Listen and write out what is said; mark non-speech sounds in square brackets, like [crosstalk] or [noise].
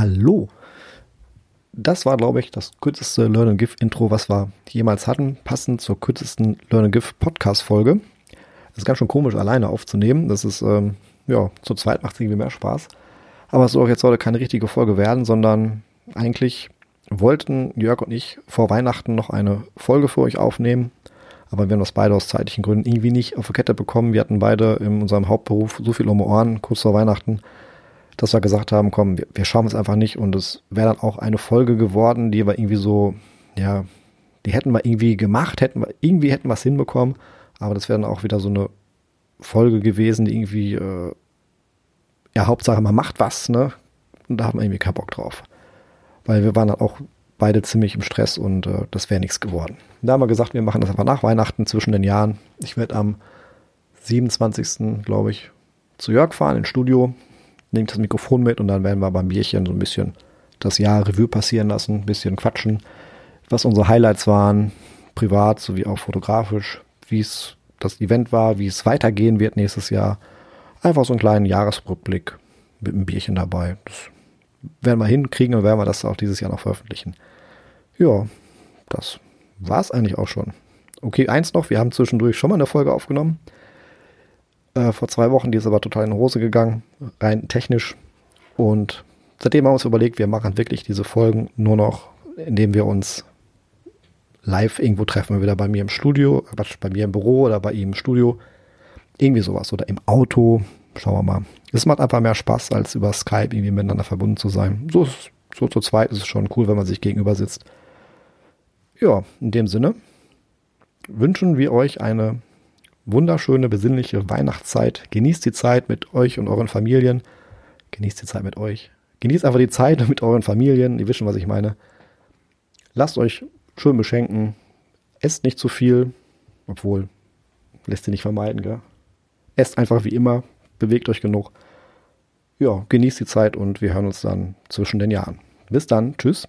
Hallo. Das war, glaube ich, das kürzeste Learn Give Intro, was wir jemals hatten, passend zur kürzesten Learn Give Podcast Folge. Das ist ganz schön komisch, alleine aufzunehmen. Das ist, ähm, ja, zu zweit macht es irgendwie mehr Spaß. Aber es soll jetzt heute keine richtige Folge werden, sondern eigentlich wollten Jörg und ich vor Weihnachten noch eine Folge für euch aufnehmen. Aber wir haben das beide aus zeitlichen Gründen irgendwie nicht auf die Kette bekommen. Wir hatten beide in unserem Hauptberuf so viel um Ohren kurz vor Weihnachten, dass wir gesagt haben, komm, wir, wir schauen es einfach nicht. Und es wäre dann auch eine Folge geworden, die wir irgendwie so, ja, die hätten wir irgendwie gemacht, hätten wir, irgendwie hätten wir es hinbekommen. Aber das wäre dann auch wieder so eine Folge gewesen, die irgendwie, äh, ja, Hauptsache man macht was, ne? Und da haben wir irgendwie keinen Bock drauf. Weil wir waren dann auch beide ziemlich im Stress und äh, das wäre nichts geworden. Da haben wir gesagt, wir machen das einfach nach Weihnachten zwischen den Jahren. Ich werde am 27. glaube ich zu Jörg fahren ins Studio, nehme das Mikrofon mit und dann werden wir beim Bierchen so ein bisschen das Jahr Revue passieren lassen, ein bisschen quatschen, was unsere Highlights waren, privat sowie auch fotografisch, wie es das Event war, wie es weitergehen wird nächstes Jahr. Einfach so einen kleinen Jahresrückblick mit einem Bierchen dabei. Das werden wir hinkriegen und werden wir das auch dieses Jahr noch veröffentlichen. Ja, das war es eigentlich auch schon. Okay, eins noch, wir haben zwischendurch schon mal eine Folge aufgenommen. Äh, vor zwei Wochen, die ist aber total in die Hose gegangen, rein technisch. Und seitdem haben wir uns überlegt, wir machen wirklich diese Folgen nur noch, indem wir uns live irgendwo treffen, wieder bei mir im Studio, bei mir im Büro oder bei ihm im Studio. Irgendwie sowas. Oder im Auto. Schauen wir mal. Es macht einfach mehr Spaß, als über Skype irgendwie miteinander verbunden zu sein. So, so zu zweit ist es schon cool, wenn man sich gegenüber sitzt. Ja, in dem Sinne wünschen wir euch eine wunderschöne, besinnliche Weihnachtszeit. Genießt die Zeit mit euch und euren Familien. Genießt die Zeit mit euch. Genießt einfach die Zeit [laughs] mit euren Familien. Ihr wisst schon, was ich meine. Lasst euch schön beschenken. Esst nicht zu viel. Obwohl, lässt sich nicht vermeiden, gell? Esst einfach wie immer. Bewegt euch genug. Ja, genießt die Zeit und wir hören uns dann zwischen den Jahren. Bis dann. Tschüss.